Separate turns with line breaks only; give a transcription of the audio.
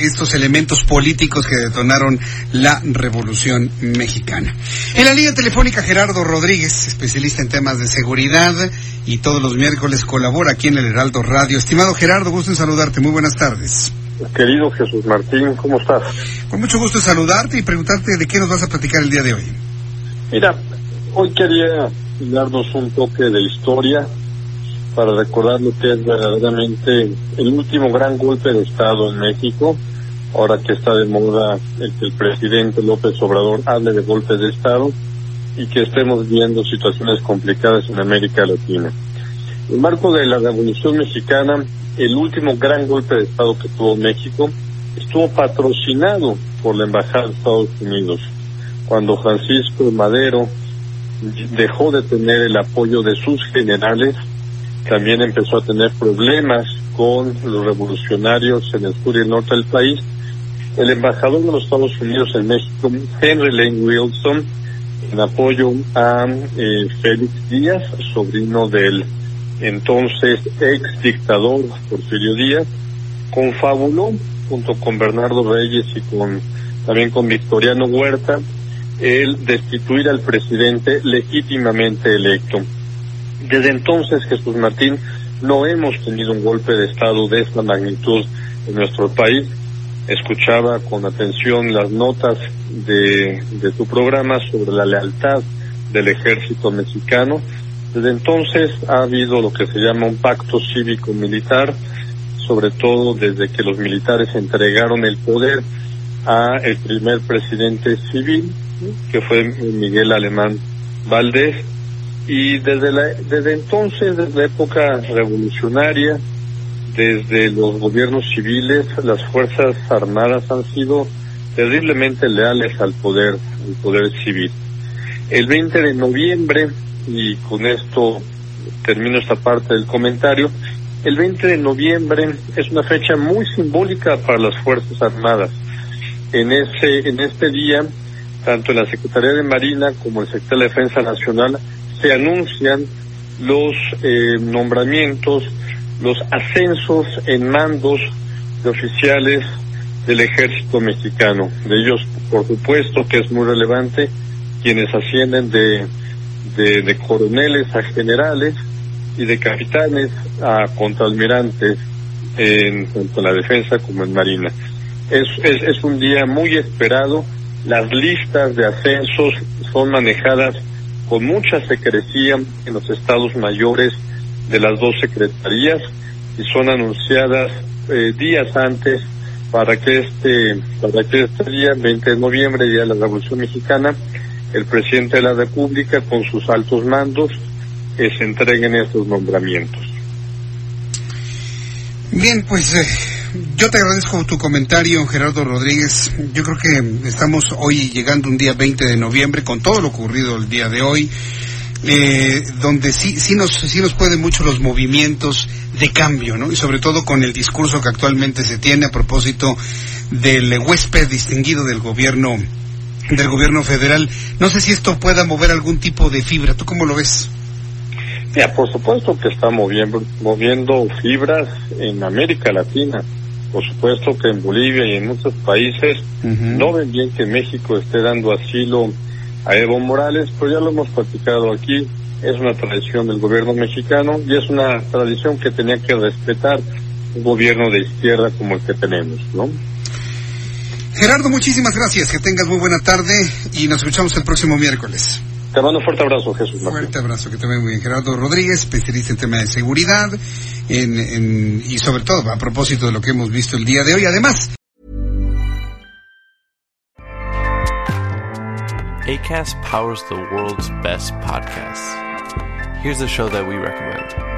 Estos elementos políticos que detonaron la Revolución Mexicana. En la línea telefónica Gerardo Rodríguez, especialista en temas de seguridad y todos los miércoles colabora aquí en el Heraldo Radio. Estimado Gerardo, gusto en saludarte. Muy buenas tardes.
Querido Jesús Martín, ¿cómo estás?
Con mucho gusto saludarte y preguntarte de qué nos vas a platicar el día de hoy.
Mira, hoy quería darnos un toque de historia para recordar lo que es verdaderamente el último gran golpe de Estado en México, ahora que está de moda el que el presidente López Obrador hable de golpes de Estado y que estemos viendo situaciones complicadas en América Latina. En el marco de la Revolución Mexicana, el último gran golpe de Estado que tuvo México estuvo patrocinado por la Embajada de Estados Unidos, cuando Francisco Madero dejó de tener el apoyo de sus generales también empezó a tener problemas con los revolucionarios en el sur y el norte del país. El embajador de los Estados Unidos en México, Henry Lane Wilson, en apoyo a eh, Félix Díaz, sobrino del entonces ex dictador Porfirio Díaz, confabuló junto con Bernardo Reyes y con también con Victoriano Huerta el destituir al presidente legítimamente electo. Desde entonces, Jesús Martín, no hemos tenido un golpe de Estado de esta magnitud en nuestro país. Escuchaba con atención las notas de, de tu programa sobre la lealtad del ejército mexicano. Desde entonces ha habido lo que se llama un pacto cívico-militar, sobre todo desde que los militares entregaron el poder a el primer presidente civil, que fue Miguel Alemán Valdés, y desde, la, desde entonces, desde la época revolucionaria, desde los gobiernos civiles, las Fuerzas Armadas han sido terriblemente leales al poder, al poder civil. El 20 de noviembre, y con esto termino esta parte del comentario, el 20 de noviembre es una fecha muy simbólica para las Fuerzas Armadas. En ese, en este día, tanto en la Secretaría de Marina como el Secretario de Defensa Nacional se anuncian los eh, nombramientos, los ascensos en mandos de oficiales del ejército mexicano. De ellos, por supuesto, que es muy relevante, quienes ascienden de, de, coroneles a generales y de capitanes a contraalmirantes en tanto en la defensa como en marina. Es, es, es un día muy esperado. Las listas de ascensos son manejadas con mucha secrecía en los estados mayores de las dos secretarías y son anunciadas eh, días antes para que este para que este día 20 de noviembre día de la Revolución Mexicana el presidente de la República con sus altos mandos eh, se entreguen estos nombramientos.
Bien, pues eh, yo te agradezco tu comentario, Gerardo Rodríguez. Yo creo que estamos hoy llegando un día 20 de noviembre con todo lo ocurrido el día de hoy, eh, donde sí, sí, nos, sí nos pueden mucho los movimientos de cambio, ¿no? Y sobre todo con el discurso que actualmente se tiene a propósito del huésped distinguido del gobierno del gobierno federal. No sé si esto pueda mover algún tipo de fibra. ¿Tú cómo lo ves?
Ya, por supuesto que está moviendo, moviendo fibras en América Latina. Por supuesto que en Bolivia y en muchos países no ven bien que México esté dando asilo a Evo Morales, pero ya lo hemos platicado aquí. Es una tradición del gobierno mexicano y es una tradición que tenía que respetar un gobierno de izquierda como el que tenemos, ¿no?
Gerardo, muchísimas gracias. Que tengas muy buena tarde y nos escuchamos el próximo miércoles.
Te mando un fuerte abrazo, Jesús. Martín.
Fuerte abrazo, que te vea muy bien. Gerardo Rodríguez, especialista en tema de seguridad en, en, y sobre todo a propósito de lo que hemos visto el día de hoy. Además,
ACAST powers the world's best podcasts. Here's a show that we recommend.